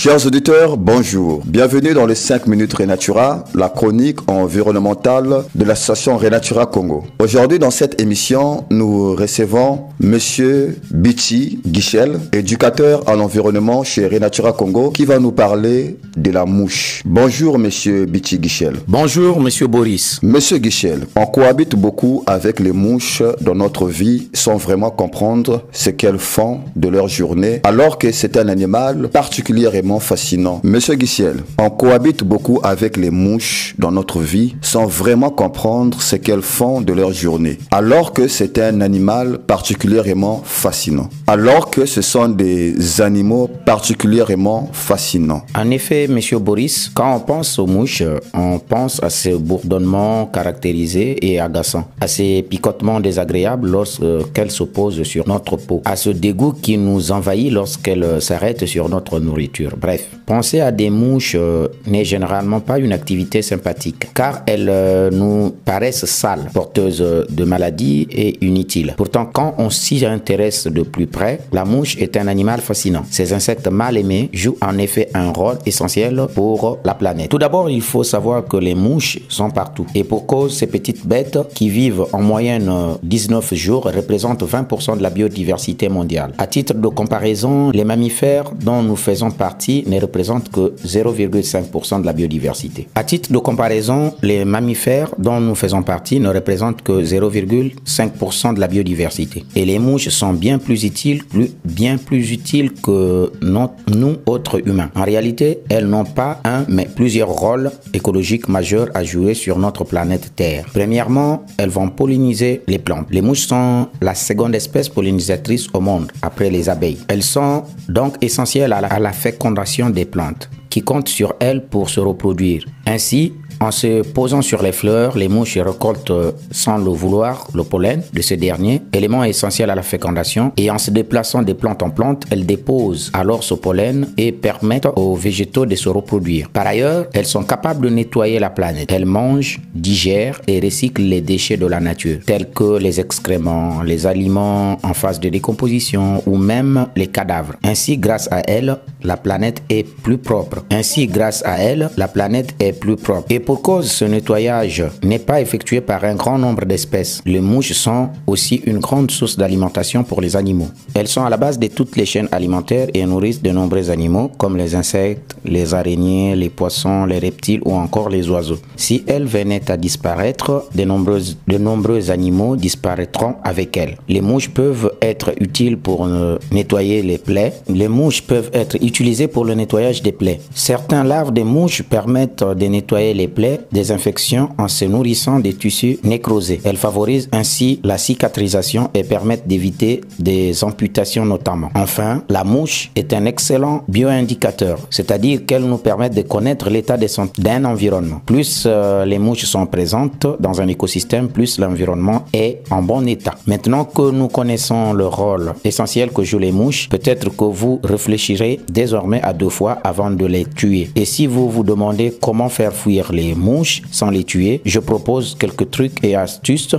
Chers auditeurs, bonjour. Bienvenue dans les 5 minutes Renatura, la chronique environnementale de l'association Renatura Congo. Aujourd'hui, dans cette émission, nous recevons Monsieur Bichi Guichel, éducateur à l'environnement chez Renatura Congo, qui va nous parler de la mouche. Bonjour, Monsieur Bichi Guichel. Bonjour, Monsieur Boris. Monsieur Guichel, on cohabite beaucoup avec les mouches dans notre vie sans vraiment comprendre ce qu'elles font de leur journée, alors que c'est un animal particulièrement fascinant. Monsieur Guissiel, on cohabite beaucoup avec les mouches dans notre vie sans vraiment comprendre ce qu'elles font de leur journée. Alors que c'est un animal particulièrement fascinant. Alors que ce sont des animaux particulièrement fascinants. En effet, monsieur Boris, quand on pense aux mouches, on pense à ce bourdonnement caractérisé et agaçant, à ces picotements désagréables lorsqu'elles se posent sur notre peau, à ce dégoût qui nous envahit lorsqu'elles s'arrêtent sur notre nourriture. Bref, penser à des mouches euh, n'est généralement pas une activité sympathique, car elles euh, nous paraissent sales, porteuses de maladies et inutiles. Pourtant, quand on s'y intéresse de plus près, la mouche est un animal fascinant. Ces insectes mal aimés jouent en effet un rôle essentiel pour la planète. Tout d'abord, il faut savoir que les mouches sont partout. Et pour cause, ces petites bêtes qui vivent en moyenne 19 jours représentent 20% de la biodiversité mondiale. À titre de comparaison, les mammifères dont nous faisons partie ne représentent que 0,5% de la biodiversité. À titre de comparaison, les mammifères dont nous faisons partie ne représentent que 0,5% de la biodiversité. Et les mouches sont bien plus utiles, bien plus utiles que nous autres humains. En réalité, elles n'ont pas un, mais plusieurs rôles écologiques majeurs à jouer sur notre planète Terre. Premièrement, elles vont polliniser les plantes. Les mouches sont la seconde espèce pollinisatrice au monde, après les abeilles. Elles sont donc essentielles à la, à la fécondation des plantes, qui comptent sur elles pour se reproduire. Ainsi, en se posant sur les fleurs, les mouches récoltent sans le vouloir le pollen de ce dernier, élément essentiel à la fécondation, et en se déplaçant de plante en plante, elles déposent alors ce pollen et permettent aux végétaux de se reproduire. Par ailleurs, elles sont capables de nettoyer la planète. Elles mangent, digèrent et recyclent les déchets de la nature, tels que les excréments, les aliments en phase de décomposition ou même les cadavres. Ainsi, grâce à elles, la planète est plus propre. Ainsi, grâce à elles, la planète est plus propre. Pour cause, ce nettoyage n'est pas effectué par un grand nombre d'espèces. Les mouches sont aussi une grande source d'alimentation pour les animaux. Elles sont à la base de toutes les chaînes alimentaires et nourrissent de nombreux animaux comme les insectes, les araignées, les poissons, les reptiles ou encore les oiseaux. Si elles venaient à disparaître, de nombreux, de nombreux animaux disparaîtront avec elles. Les mouches peuvent être utiles pour nettoyer les plaies. Les mouches peuvent être utilisées pour le nettoyage des plaies. Certains larves des mouches permettent de nettoyer les plaies des infections en se nourrissant des tissus nécrosés. Elles favorisent ainsi la cicatrisation et permettent d'éviter des amputations notamment. Enfin, la mouche est un excellent bioindicateur, c'est-à-dire qu'elle nous permet de connaître l'état d'un environnement. Plus euh, les mouches sont présentes dans un écosystème, plus l'environnement est en bon état. Maintenant que nous connaissons le rôle essentiel que jouent les mouches, peut-être que vous réfléchirez désormais à deux fois avant de les tuer. Et si vous vous demandez comment faire fuir les mouches sans les tuer, je propose quelques trucs et astuces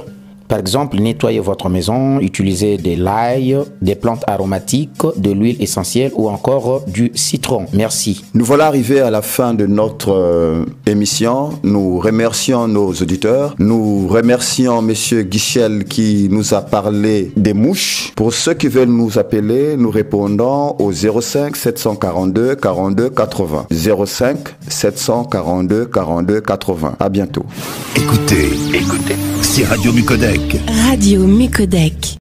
par exemple, nettoyez votre maison, utilisez de l'ail, des plantes aromatiques, de l'huile essentielle ou encore du citron. Merci. Nous voilà arrivés à la fin de notre euh, émission. Nous remercions nos auditeurs. Nous remercions Monsieur Guichel qui nous a parlé des mouches. Pour ceux qui veulent nous appeler, nous répondons au 05 742 42 80. 05 742 42 80. À bientôt. Écoutez, écoutez, c'est Radio Mucodec. Radio Mucodec.